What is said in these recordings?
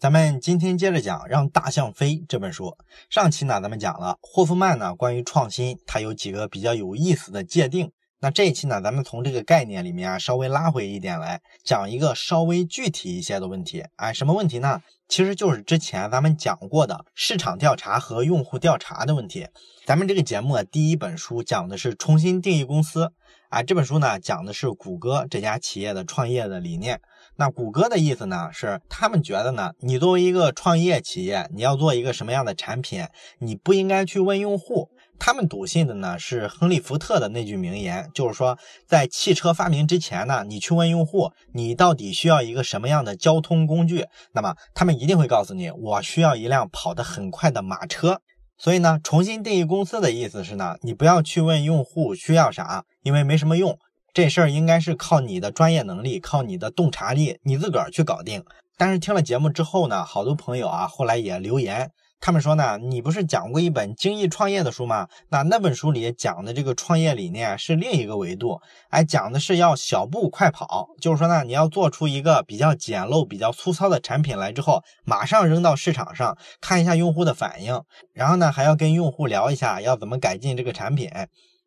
咱们今天接着讲《让大象飞》这本书。上期呢，咱们讲了霍夫曼呢关于创新，它有几个比较有意思的界定。那这一期呢，咱们从这个概念里面啊稍微拉回一点来讲一个稍微具体一些的问题。哎，什么问题呢？其实就是之前咱们讲过的市场调查和用户调查的问题。咱们这个节目啊，第一本书讲的是重新定义公司。啊，这本书呢讲的是谷歌这家企业的创业的理念。那谷歌的意思呢，是他们觉得呢，你作为一个创业企业，你要做一个什么样的产品，你不应该去问用户。他们笃信的呢是亨利福特的那句名言，就是说，在汽车发明之前呢，你去问用户，你到底需要一个什么样的交通工具，那么他们一定会告诉你，我需要一辆跑得很快的马车。所以呢，重新定义公司的意思是呢，你不要去问用户需要啥，因为没什么用。这事儿应该是靠你的专业能力，靠你的洞察力，你自个儿去搞定。但是听了节目之后呢，好多朋友啊，后来也留言，他们说呢，你不是讲过一本精益创业的书吗？那那本书里讲的这个创业理念是另一个维度，哎，讲的是要小步快跑，就是说呢，你要做出一个比较简陋、比较粗糙的产品来之后，马上扔到市场上，看一下用户的反应，然后呢，还要跟用户聊一下要怎么改进这个产品。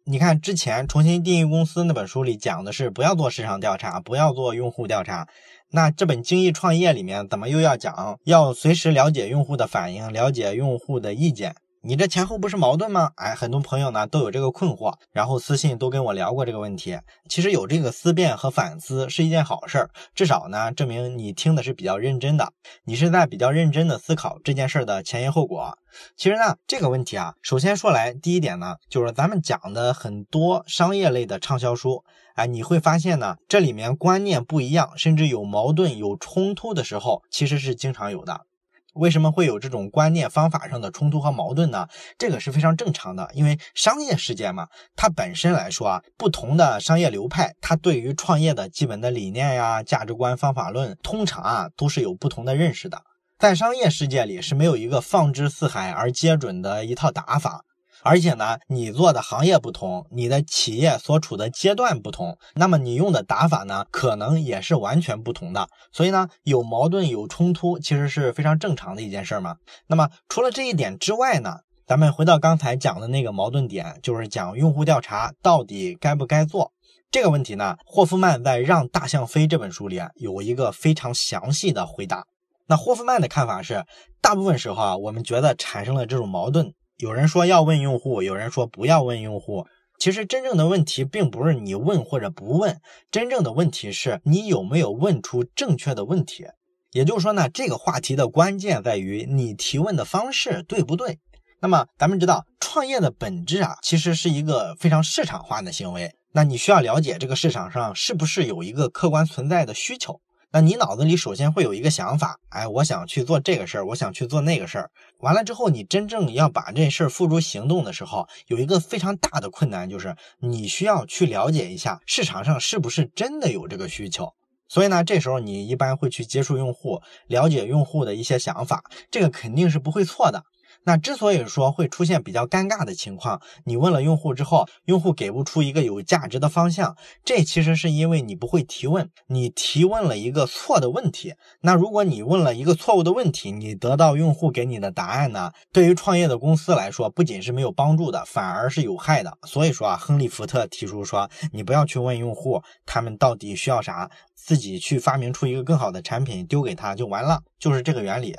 你看，之前重新定义公司那本书里讲的是不要做市场调查，不要做用户调查。那这本精益创业里面怎么又要讲要随时了解用户的反应，了解用户的意见？你这前后不是矛盾吗？哎，很多朋友呢都有这个困惑，然后私信都跟我聊过这个问题。其实有这个思辨和反思是一件好事儿，至少呢证明你听的是比较认真的，你是在比较认真的思考这件事儿的前因后果。其实呢这个问题啊，首先说来第一点呢，就是咱们讲的很多商业类的畅销书，哎，你会发现呢这里面观念不一样，甚至有矛盾、有冲突的时候，其实是经常有的。为什么会有这种观念方法上的冲突和矛盾呢？这个是非常正常的，因为商业世界嘛，它本身来说啊，不同的商业流派，它对于创业的基本的理念呀、价值观、方法论，通常啊都是有不同的认识的。在商业世界里是没有一个放之四海而皆准的一套打法。而且呢，你做的行业不同，你的企业所处的阶段不同，那么你用的打法呢，可能也是完全不同的。所以呢，有矛盾有冲突，其实是非常正常的一件事嘛。那么除了这一点之外呢，咱们回到刚才讲的那个矛盾点，就是讲用户调查到底该不该做这个问题呢？霍夫曼在《让大象飞》这本书里啊，有一个非常详细的回答。那霍夫曼的看法是，大部分时候啊，我们觉得产生了这种矛盾。有人说要问用户，有人说不要问用户。其实真正的问题并不是你问或者不问，真正的问题是你有没有问出正确的问题。也就是说呢，这个话题的关键在于你提问的方式对不对。那么咱们知道，创业的本质啊，其实是一个非常市场化的行为。那你需要了解这个市场上是不是有一个客观存在的需求。那你脑子里首先会有一个想法，哎，我想去做这个事儿，我想去做那个事儿。完了之后，你真正要把这事儿付诸行动的时候，有一个非常大的困难，就是你需要去了解一下市场上是不是真的有这个需求。所以呢，这时候你一般会去接触用户，了解用户的一些想法，这个肯定是不会错的。那之所以说会出现比较尴尬的情况，你问了用户之后，用户给不出一个有价值的方向，这其实是因为你不会提问，你提问了一个错的问题。那如果你问了一个错误的问题，你得到用户给你的答案呢？对于创业的公司来说，不仅是没有帮助的，反而是有害的。所以说啊，亨利福特提出说，你不要去问用户他们到底需要啥，自己去发明出一个更好的产品丢给他就完了，就是这个原理。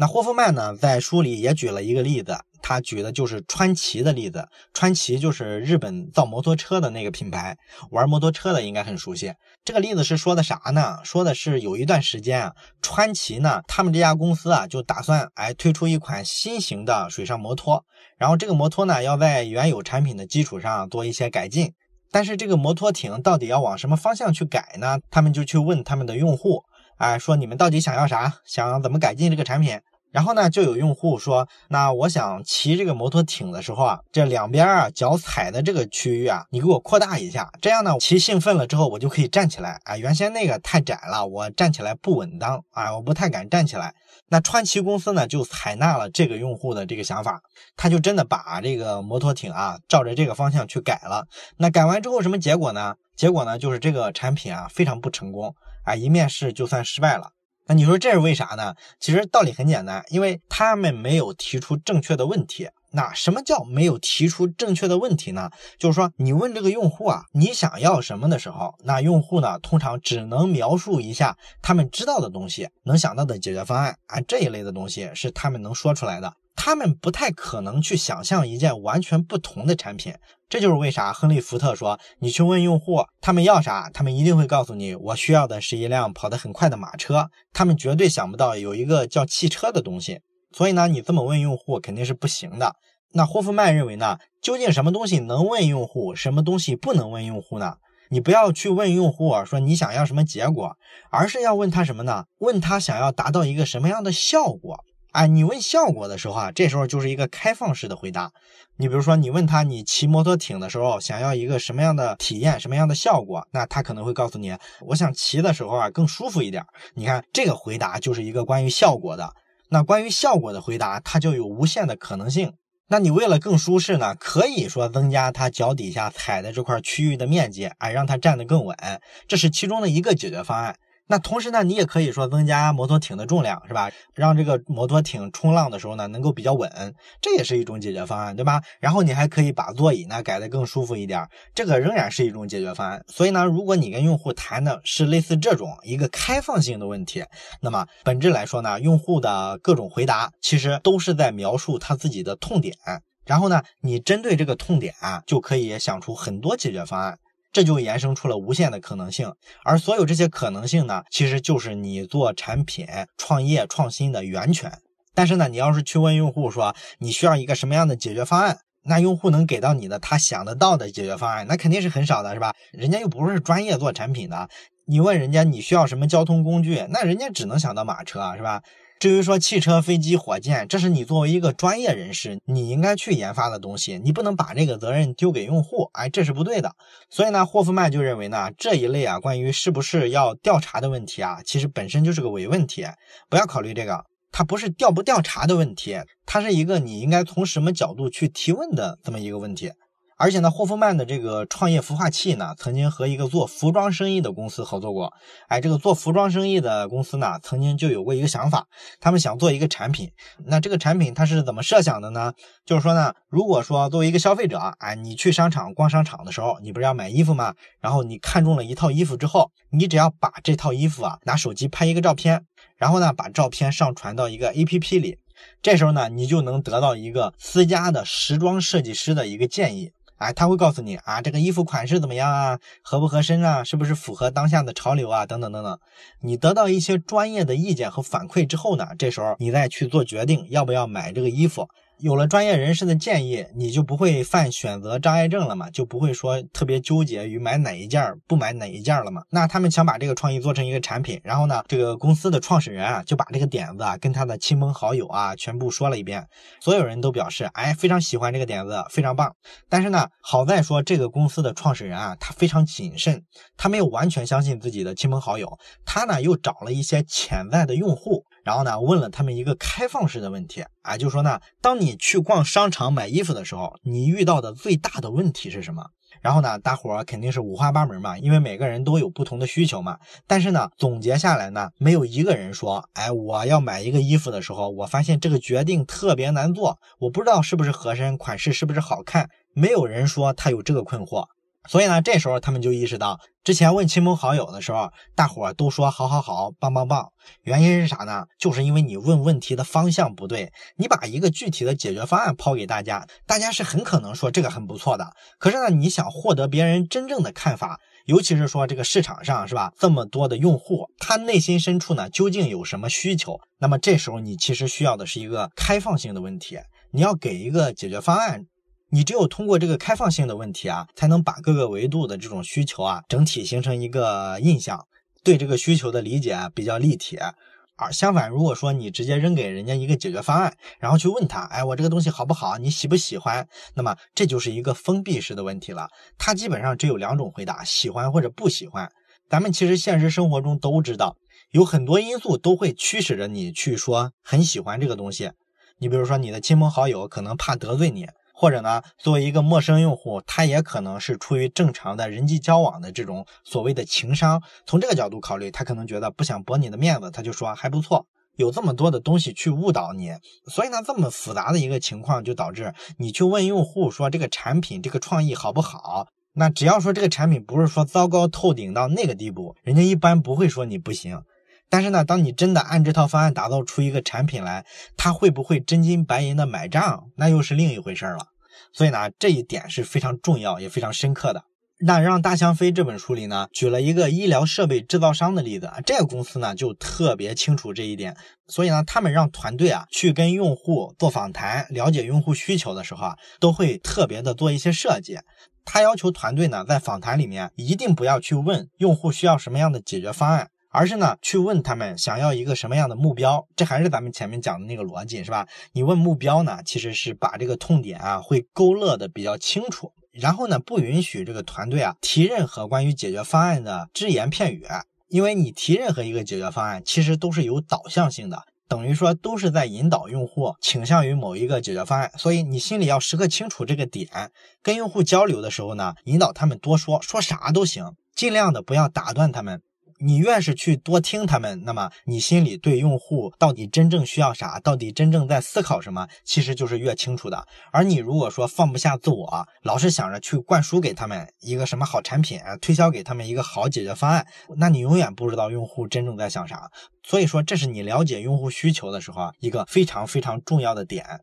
那霍夫曼呢，在书里也举了一个例子，他举的就是川崎的例子。川崎就是日本造摩托车的那个品牌，玩摩托车的应该很熟悉。这个例子是说的啥呢？说的是有一段时间啊，川崎呢，他们这家公司啊，就打算哎推出一款新型的水上摩托，然后这个摩托呢，要在原有产品的基础上做一些改进。但是这个摩托艇到底要往什么方向去改呢？他们就去问他们的用户，哎，说你们到底想要啥？想怎么改进这个产品？然后呢，就有用户说，那我想骑这个摩托艇的时候啊，这两边啊脚踩的这个区域啊，你给我扩大一下，这样呢，骑兴奋了之后，我就可以站起来啊。原先那个太窄了，我站起来不稳当啊，我不太敢站起来。那川崎公司呢，就采纳了这个用户的这个想法，他就真的把这个摩托艇啊，照着这个方向去改了。那改完之后什么结果呢？结果呢，就是这个产品啊非常不成功啊，一面试就算失败了。那你说这是为啥呢？其实道理很简单，因为他们没有提出正确的问题。那什么叫没有提出正确的问题呢？就是说，你问这个用户啊，你想要什么的时候，那用户呢，通常只能描述一下他们知道的东西，能想到的解决方案啊，这一类的东西是他们能说出来的。他们不太可能去想象一件完全不同的产品。这就是为啥亨利·福特说，你去问用户他们要啥，他们一定会告诉你，我需要的是一辆跑得很快的马车。他们绝对想不到有一个叫汽车的东西。所以呢，你这么问用户肯定是不行的。那霍夫曼认为呢，究竟什么东西能问用户，什么东西不能问用户呢？你不要去问用户说你想要什么结果，而是要问他什么呢？问他想要达到一个什么样的效果？哎，你问效果的时候啊，这时候就是一个开放式的回答。你比如说，你问他你骑摩托艇的时候想要一个什么样的体验，什么样的效果，那他可能会告诉你，我想骑的时候啊更舒服一点。你看这个回答就是一个关于效果的。那关于效果的回答，它就有无限的可能性。那你为了更舒适呢，可以说增加他脚底下踩的这块区域的面积，哎，让他站得更稳，这是其中的一个解决方案。那同时呢，你也可以说增加摩托艇的重量，是吧？让这个摩托艇冲浪的时候呢，能够比较稳，这也是一种解决方案，对吧？然后你还可以把座椅呢改得更舒服一点，这个仍然是一种解决方案。所以呢，如果你跟用户谈的是类似这种一个开放性的问题，那么本质来说呢，用户的各种回答其实都是在描述他自己的痛点，然后呢，你针对这个痛点啊，就可以想出很多解决方案。这就衍生出了无限的可能性，而所有这些可能性呢，其实就是你做产品、创业、创新的源泉。但是呢，你要是去问用户说你需要一个什么样的解决方案，那用户能给到你的他想得到的解决方案，那肯定是很少的，是吧？人家又不是专业做产品的，你问人家你需要什么交通工具，那人家只能想到马车，是吧？至于说汽车、飞机、火箭，这是你作为一个专业人士，你应该去研发的东西，你不能把这个责任丢给用户，哎，这是不对的。所以呢，霍夫曼就认为呢，这一类啊，关于是不是要调查的问题啊，其实本身就是个伪问题，不要考虑这个，它不是调不调查的问题，它是一个你应该从什么角度去提问的这么一个问题。而且呢，霍夫曼的这个创业孵化器呢，曾经和一个做服装生意的公司合作过。哎，这个做服装生意的公司呢，曾经就有过一个想法，他们想做一个产品。那这个产品它是怎么设想的呢？就是说呢，如果说作为一个消费者，哎，你去商场逛商场的时候，你不是要买衣服吗？然后你看中了一套衣服之后，你只要把这套衣服啊拿手机拍一个照片，然后呢把照片上传到一个 APP 里，这时候呢你就能得到一个私家的时装设计师的一个建议。哎，他会告诉你啊，这个衣服款式怎么样啊，合不合身啊，是不是符合当下的潮流啊，等等等等。你得到一些专业的意见和反馈之后呢，这时候你再去做决定，要不要买这个衣服。有了专业人士的建议，你就不会犯选择障碍症了嘛？就不会说特别纠结于买哪一件不买哪一件了嘛？那他们想把这个创意做成一个产品，然后呢，这个公司的创始人啊就把这个点子啊跟他的亲朋好友啊全部说了一遍，所有人都表示哎非常喜欢这个点子，非常棒。但是呢，好在说这个公司的创始人啊他非常谨慎，他没有完全相信自己的亲朋好友，他呢又找了一些潜在的用户。然后呢，问了他们一个开放式的问题啊，就说呢，当你去逛商场买衣服的时候，你遇到的最大的问题是什么？然后呢，大伙儿肯定是五花八门嘛，因为每个人都有不同的需求嘛。但是呢，总结下来呢，没有一个人说，哎，我要买一个衣服的时候，我发现这个决定特别难做，我不知道是不是合身，款式是不是好看，没有人说他有这个困惑。所以呢，这时候他们就意识到，之前问亲朋好友的时候，大伙都说好好好，棒棒棒。原因是啥呢？就是因为你问问题的方向不对，你把一个具体的解决方案抛给大家，大家是很可能说这个很不错的。可是呢，你想获得别人真正的看法，尤其是说这个市场上是吧，这么多的用户，他内心深处呢究竟有什么需求？那么这时候你其实需要的是一个开放性的问题，你要给一个解决方案。你只有通过这个开放性的问题啊，才能把各个维度的这种需求啊，整体形成一个印象，对这个需求的理解啊比较立体。而相反，如果说你直接扔给人家一个解决方案，然后去问他，哎，我这个东西好不好？你喜不喜欢？那么这就是一个封闭式的问题了。他基本上只有两种回答：喜欢或者不喜欢。咱们其实现实生活中都知道，有很多因素都会驱使着你去说很喜欢这个东西。你比如说，你的亲朋好友可能怕得罪你。或者呢，作为一个陌生用户，他也可能是出于正常的人际交往的这种所谓的情商，从这个角度考虑，他可能觉得不想驳你的面子，他就说还不错。有这么多的东西去误导你，所以呢，这么复杂的一个情况就导致你去问用户说这个产品这个创意好不好？那只要说这个产品不是说糟糕透顶到那个地步，人家一般不会说你不行。但是呢，当你真的按这套方案打造出一个产品来，他会不会真金白银的买账，那又是另一回事了。所以呢，这一点是非常重要也非常深刻的。那让大象飞这本书里呢，举了一个医疗设备制造商的例子，这个公司呢就特别清楚这一点，所以呢，他们让团队啊去跟用户做访谈，了解用户需求的时候啊，都会特别的做一些设计。他要求团队呢在访谈里面一定不要去问用户需要什么样的解决方案，而是呢去问他们想要一个什么样的目标。这还是咱们前面讲的那个逻辑，是吧？你问目标呢，其实是把这个痛点啊会勾勒的比较清楚。然后呢，不允许这个团队啊提任何关于解决方案的只言片语，因为你提任何一个解决方案，其实都是有导向性的，等于说都是在引导用户倾向于某一个解决方案，所以你心里要时刻清楚这个点。跟用户交流的时候呢，引导他们多说，说啥都行，尽量的不要打断他们。你越是去多听他们，那么你心里对用户到底真正需要啥，到底真正在思考什么，其实就是越清楚的。而你如果说放不下自我，老是想着去灌输给他们一个什么好产品，推销给他们一个好解决方案，那你永远不知道用户真正在想啥。所以说，这是你了解用户需求的时候啊，一个非常非常重要的点。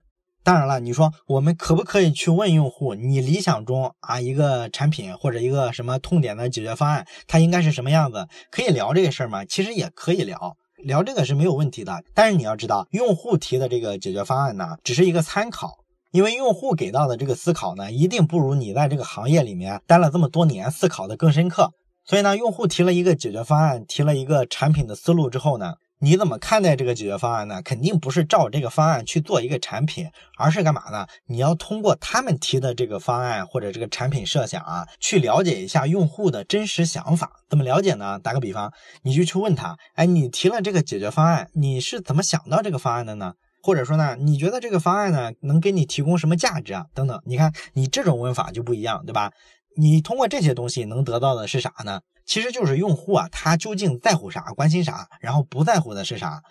当然了，你说我们可不可以去问用户，你理想中啊一个产品或者一个什么痛点的解决方案，它应该是什么样子？可以聊这个事儿吗？其实也可以聊，聊这个是没有问题的。但是你要知道，用户提的这个解决方案呢，只是一个参考，因为用户给到的这个思考呢，一定不如你在这个行业里面待了这么多年思考的更深刻。所以呢，用户提了一个解决方案，提了一个产品的思路之后呢。你怎么看待这个解决方案呢？肯定不是照这个方案去做一个产品，而是干嘛呢？你要通过他们提的这个方案或者这个产品设想啊，去了解一下用户的真实想法。怎么了解呢？打个比方，你就去问他，哎，你提了这个解决方案，你是怎么想到这个方案的呢？或者说呢，你觉得这个方案呢能给你提供什么价值啊？等等，你看你这种问法就不一样，对吧？你通过这些东西能得到的是啥呢？其实就是用户啊，他究竟在乎啥、关心啥，然后不在乎的是啥。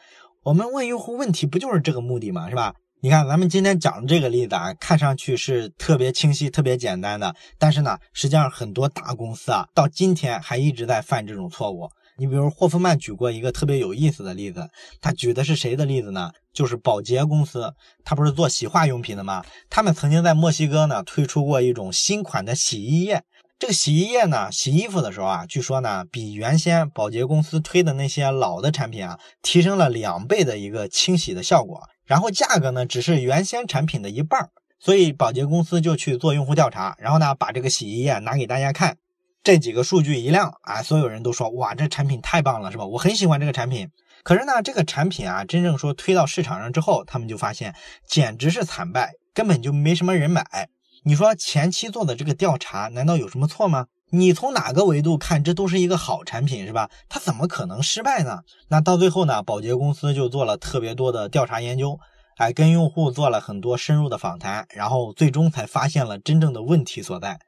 我们问用户问题不就是这个目的吗？是吧？你看咱们今天讲的这个例子啊，看上去是特别清晰、特别简单的，但是呢，实际上很多大公司啊，到今天还一直在犯这种错误。你比如霍夫曼举过一个特别有意思的例子，他举的是谁的例子呢？就是宝洁公司，他不是做洗化用品的吗？他们曾经在墨西哥呢推出过一种新款的洗衣液。这个洗衣液呢，洗衣服的时候啊，据说呢，比原先保洁公司推的那些老的产品啊，提升了两倍的一个清洗的效果。然后价格呢，只是原先产品的一半儿。所以保洁公司就去做用户调查，然后呢，把这个洗衣液拿给大家看。这几个数据一亮啊，所有人都说哇，这产品太棒了，是吧？我很喜欢这个产品。可是呢，这个产品啊，真正说推到市场上之后，他们就发现简直是惨败，根本就没什么人买。你说前期做的这个调查难道有什么错吗？你从哪个维度看，这都是一个好产品，是吧？它怎么可能失败呢？那到最后呢，宝洁公司就做了特别多的调查研究。还跟用户做了很多深入的访谈，然后最终才发现了真正的问题所在。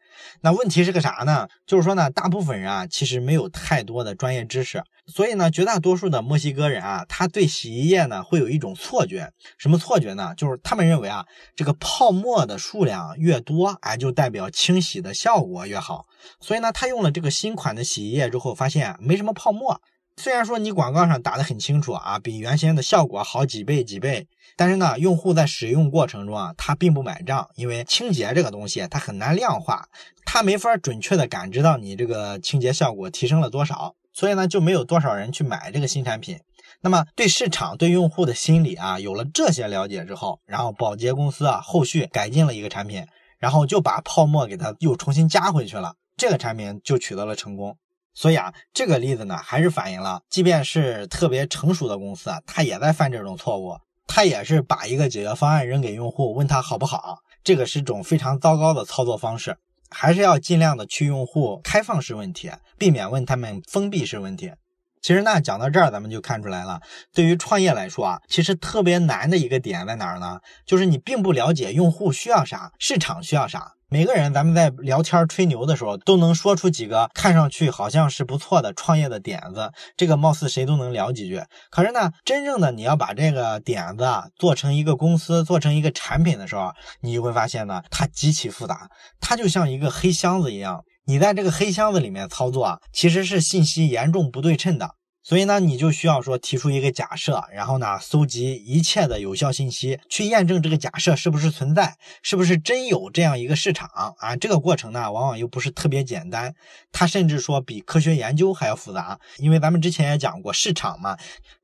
那问题是个啥呢？就是说呢，大部分人啊，其实没有太多的专业知识，所以呢，绝大多数的墨西哥人啊，他对洗衣液呢会有一种错觉。什么错觉呢？就是他们认为啊，这个泡沫的数量越多，哎，就代表清洗的效果越好。所以呢，他用了这个新款的洗衣液之后，发现没什么泡沫。虽然说你广告上打得很清楚啊，比原先的效果好几倍几倍。但是呢，用户在使用过程中啊，他并不买账，因为清洁这个东西它很难量化，它没法准确的感知到你这个清洁效果提升了多少，所以呢，就没有多少人去买这个新产品。那么对市场、对用户的心理啊，有了这些了解之后，然后宝洁公司啊，后续改进了一个产品，然后就把泡沫给它又重新加回去了，这个产品就取得了成功。所以啊，这个例子呢，还是反映了，即便是特别成熟的公司啊，它也在犯这种错误。他也是把一个解决方案扔给用户，问他好不好，这个是种非常糟糕的操作方式，还是要尽量的去用户开放式问题，避免问他们封闭式问题。其实那，讲到这儿，咱们就看出来了，对于创业来说啊，其实特别难的一个点在哪儿呢？就是你并不了解用户需要啥，市场需要啥。每个人，咱们在聊天吹牛的时候，都能说出几个看上去好像是不错的创业的点子，这个貌似谁都能聊几句。可是呢，真正的你要把这个点子做成一个公司，做成一个产品的时候，你就会发现呢，它极其复杂，它就像一个黑箱子一样。你在这个黑箱子里面操作啊，其实是信息严重不对称的。所以呢，你就需要说提出一个假设，然后呢，搜集一切的有效信息，去验证这个假设是不是存在，是不是真有这样一个市场啊？这个过程呢，往往又不是特别简单，它甚至说比科学研究还要复杂。因为咱们之前也讲过，市场嘛，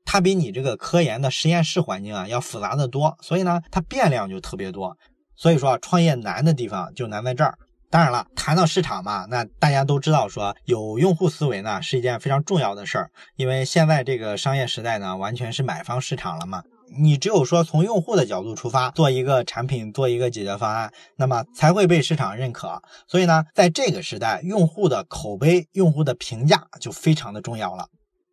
它比你这个科研的实验室环境啊要复杂的多，所以呢，它变量就特别多。所以说，创业难的地方就难在这儿。当然了，谈到市场嘛，那大家都知道说有用户思维呢是一件非常重要的事儿，因为现在这个商业时代呢完全是买方市场了嘛。你只有说从用户的角度出发，做一个产品，做一个解决方案，那么才会被市场认可。所以呢，在这个时代，用户的口碑、用户的评价就非常的重要了。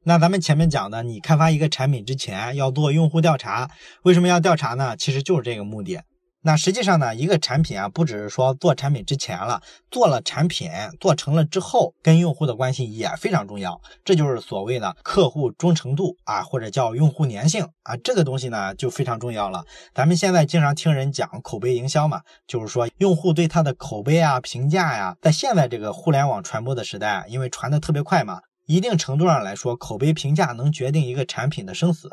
那咱们前面讲的，你开发一个产品之前要做用户调查，为什么要调查呢？其实就是这个目的。那实际上呢，一个产品啊，不只是说做产品之前了，做了产品做成了之后，跟用户的关系也非常重要。这就是所谓的客户忠诚度啊，或者叫用户粘性啊，这个东西呢就非常重要了。咱们现在经常听人讲口碑营销嘛，就是说用户对他的口碑啊、评价呀，在现在这个互联网传播的时代，因为传的特别快嘛。一定程度上来说，口碑评价能决定一个产品的生死。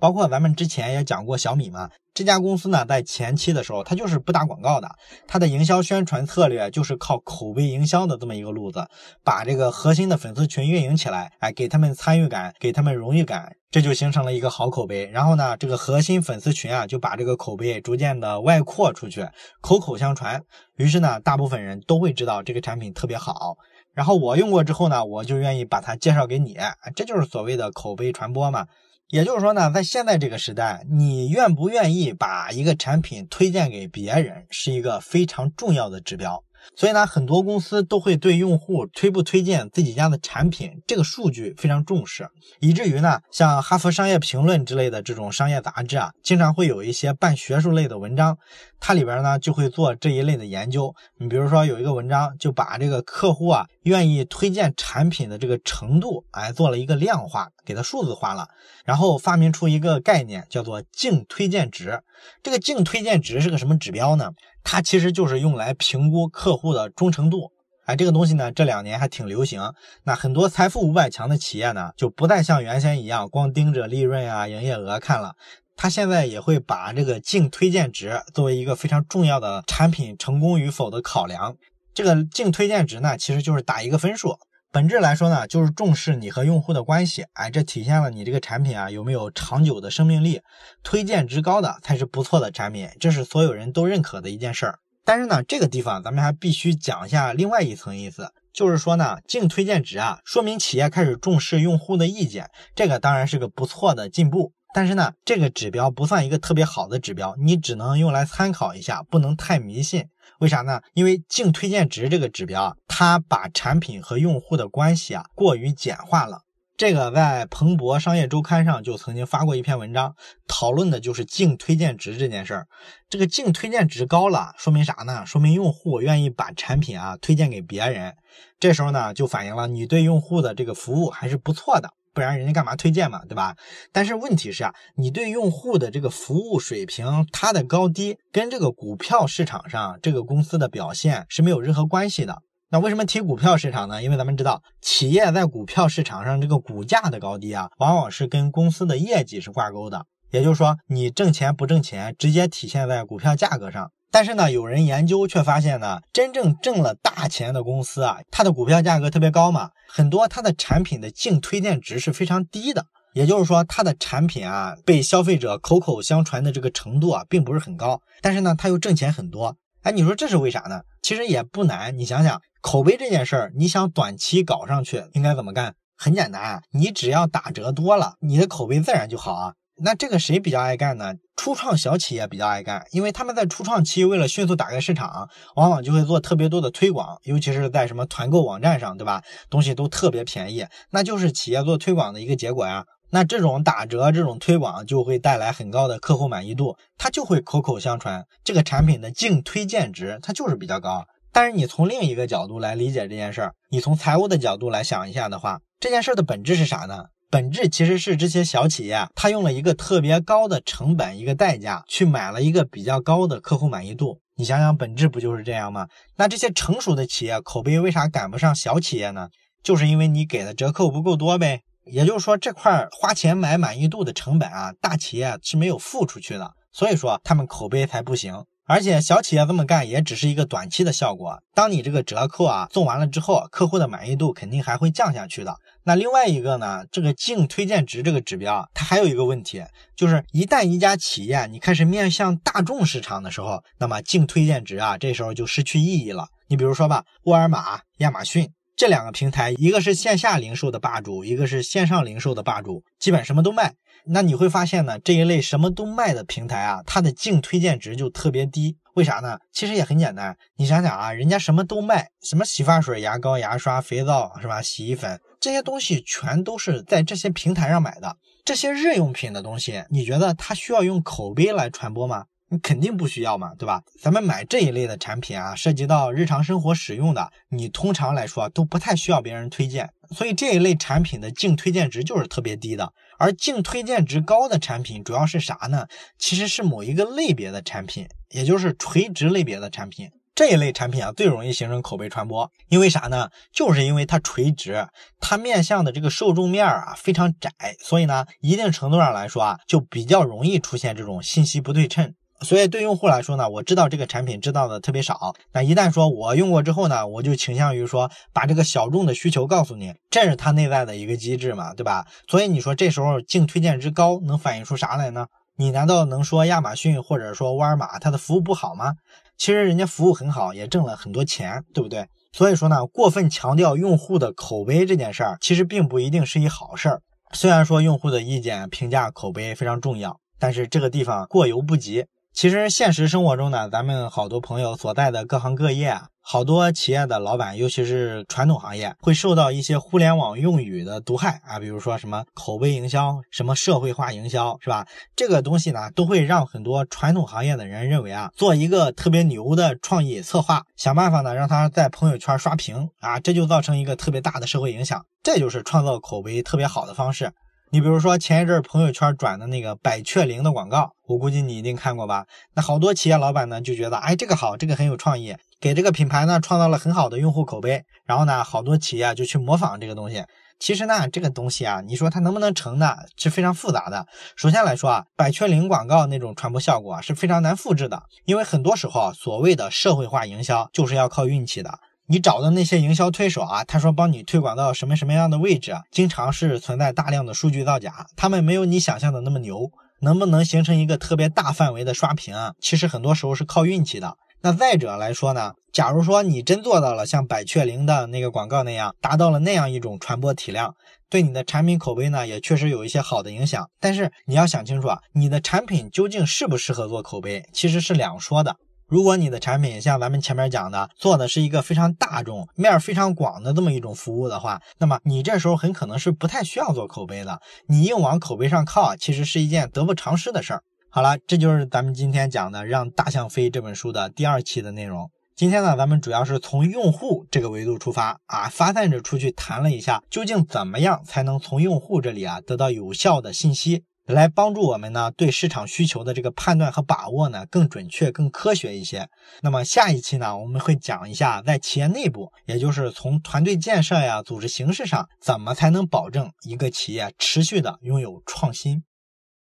包括咱们之前也讲过小米嘛，这家公司呢，在前期的时候，它就是不打广告的，它的营销宣传策略就是靠口碑营销的这么一个路子，把这个核心的粉丝群运营起来，哎，给他们参与感，给他们荣誉感，这就形成了一个好口碑。然后呢，这个核心粉丝群啊，就把这个口碑逐渐的外扩出去，口口相传，于是呢，大部分人都会知道这个产品特别好。然后我用过之后呢，我就愿意把它介绍给你，这就是所谓的口碑传播嘛。也就是说呢，在现在这个时代，你愿不愿意把一个产品推荐给别人，是一个非常重要的指标。所以呢，很多公司都会对用户推不推荐自己家的产品这个数据非常重视，以至于呢，像《哈佛商业评论》之类的这种商业杂志啊，经常会有一些半学术类的文章，它里边呢就会做这一类的研究。你比如说有一个文章就把这个客户啊愿意推荐产品的这个程度，哎，做了一个量化，给它数字化了，然后发明出一个概念叫做净推荐值。这个净推荐值是个什么指标呢？它其实就是用来评估客户的忠诚度，哎，这个东西呢这两年还挺流行。那很多财富五百强的企业呢，就不再像原先一样光盯着利润啊、营业额看了，他现在也会把这个净推荐值作为一个非常重要的产品成功与否的考量。这个净推荐值呢，其实就是打一个分数。本质来说呢，就是重视你和用户的关系，哎，这体现了你这个产品啊有没有长久的生命力，推荐值高的才是不错的产品，这是所有人都认可的一件事儿。但是呢，这个地方咱们还必须讲一下另外一层意思，就是说呢，净推荐值啊，说明企业开始重视用户的意见，这个当然是个不错的进步。但是呢，这个指标不算一个特别好的指标，你只能用来参考一下，不能太迷信。为啥呢？因为净推荐值这个指标啊，它把产品和用户的关系啊过于简化了。这个在彭博商业周刊上就曾经发过一篇文章，讨论的就是净推荐值这件事儿。这个净推荐值高了，说明啥呢？说明用户愿意把产品啊推荐给别人。这时候呢，就反映了你对用户的这个服务还是不错的。不然人家干嘛推荐嘛，对吧？但是问题是啊，你对用户的这个服务水平，它的高低跟这个股票市场上这个公司的表现是没有任何关系的。那为什么提股票市场呢？因为咱们知道，企业在股票市场上这个股价的高低啊，往往是跟公司的业绩是挂钩的。也就是说，你挣钱不挣钱，直接体现在股票价格上。但是呢，有人研究却发现呢，真正挣了大钱的公司啊，它的股票价格特别高嘛，很多它的产品的净推荐值是非常低的。也就是说，它的产品啊，被消费者口口相传的这个程度啊，并不是很高。但是呢，它又挣钱很多。哎，你说这是为啥呢？其实也不难，你想想，口碑这件事儿，你想短期搞上去，应该怎么干？很简单，你只要打折多了，你的口碑自然就好啊。那这个谁比较爱干呢？初创小企业比较爱干，因为他们在初创期为了迅速打开市场，往往就会做特别多的推广，尤其是在什么团购网站上，对吧？东西都特别便宜，那就是企业做推广的一个结果呀。那这种打折、这种推广就会带来很高的客户满意度，它就会口口相传，这个产品的净推荐值它就是比较高。但是你从另一个角度来理解这件事儿，你从财务的角度来想一下的话，这件事的本质是啥呢？本质其实是这些小企业，它用了一个特别高的成本、一个代价去买了一个比较高的客户满意度。你想想，本质不就是这样吗？那这些成熟的企业口碑为啥赶不上小企业呢？就是因为你给的折扣不够多呗。也就是说，这块花钱买满意度的成本啊，大企业是没有付出去的，所以说他们口碑才不行。而且小企业这么干也只是一个短期的效果。当你这个折扣啊送完了之后，客户的满意度肯定还会降下去的。那另外一个呢，这个净推荐值这个指标，它还有一个问题，就是一旦一家企业你开始面向大众市场的时候，那么净推荐值啊这时候就失去意义了。你比如说吧，沃尔玛、亚马逊。这两个平台，一个是线下零售的霸主，一个是线上零售的霸主，基本什么都卖。那你会发现呢，这一类什么都卖的平台啊，它的净推荐值就特别低。为啥呢？其实也很简单，你想想啊，人家什么都卖，什么洗发水、牙膏、牙刷、肥皂，是吧？洗衣粉这些东西全都是在这些平台上买的。这些日用品的东西，你觉得它需要用口碑来传播吗？你肯定不需要嘛，对吧？咱们买这一类的产品啊，涉及到日常生活使用的，你通常来说都不太需要别人推荐，所以这一类产品的净推荐值就是特别低的。而净推荐值高的产品主要是啥呢？其实是某一个类别的产品，也就是垂直类别的产品。这一类产品啊，最容易形成口碑传播，因为啥呢？就是因为它垂直，它面向的这个受众面啊非常窄，所以呢，一定程度上来说啊，就比较容易出现这种信息不对称。所以对用户来说呢，我知道这个产品知道的特别少。那一旦说我用过之后呢，我就倾向于说把这个小众的需求告诉你，这是它内在的一个机制嘛，对吧？所以你说这时候净推荐值高能反映出啥来呢？你难道能说亚马逊或者说沃尔玛它的服务不好吗？其实人家服务很好，也挣了很多钱，对不对？所以说呢，过分强调用户的口碑这件事儿，其实并不一定是一好事儿。虽然说用户的意见、评价、口碑非常重要，但是这个地方过犹不及。其实现实生活中呢，咱们好多朋友所在的各行各业啊，好多企业的老板，尤其是传统行业，会受到一些互联网用语的毒害啊，比如说什么口碑营销、什么社会化营销，是吧？这个东西呢，都会让很多传统行业的人认为啊，做一个特别牛的创意策划，想办法呢让他在朋友圈刷屏啊，这就造成一个特别大的社会影响，这就是创造口碑特别好的方式。你比如说前一阵朋友圈转的那个百雀羚的广告，我估计你一定看过吧？那好多企业老板呢就觉得，哎，这个好，这个很有创意，给这个品牌呢创造了很好的用户口碑。然后呢，好多企业就去模仿这个东西。其实呢，这个东西啊，你说它能不能成呢？是非常复杂的。首先来说啊，百雀羚广告那种传播效果啊是非常难复制的，因为很多时候啊，所谓的社会化营销就是要靠运气的。你找的那些营销推手啊，他说帮你推广到什么什么样的位置，经常是存在大量的数据造假，他们没有你想象的那么牛，能不能形成一个特别大范围的刷屏啊？其实很多时候是靠运气的。那再者来说呢，假如说你真做到了像百雀羚的那个广告那样，达到了那样一种传播体量，对你的产品口碑呢，也确实有一些好的影响。但是你要想清楚啊，你的产品究竟适不适合做口碑，其实是两说的。如果你的产品像咱们前面讲的，做的是一个非常大众、面非常广的这么一种服务的话，那么你这时候很可能是不太需要做口碑的。你硬往口碑上靠，其实是一件得不偿失的事儿。好了，这就是咱们今天讲的《让大象飞》这本书的第二期的内容。今天呢，咱们主要是从用户这个维度出发啊，发散着出去谈了一下，究竟怎么样才能从用户这里啊得到有效的信息。来帮助我们呢，对市场需求的这个判断和把握呢更准确、更科学一些。那么下一期呢，我们会讲一下在企业内部，也就是从团队建设呀、组织形式上，怎么才能保证一个企业持续的拥有创新。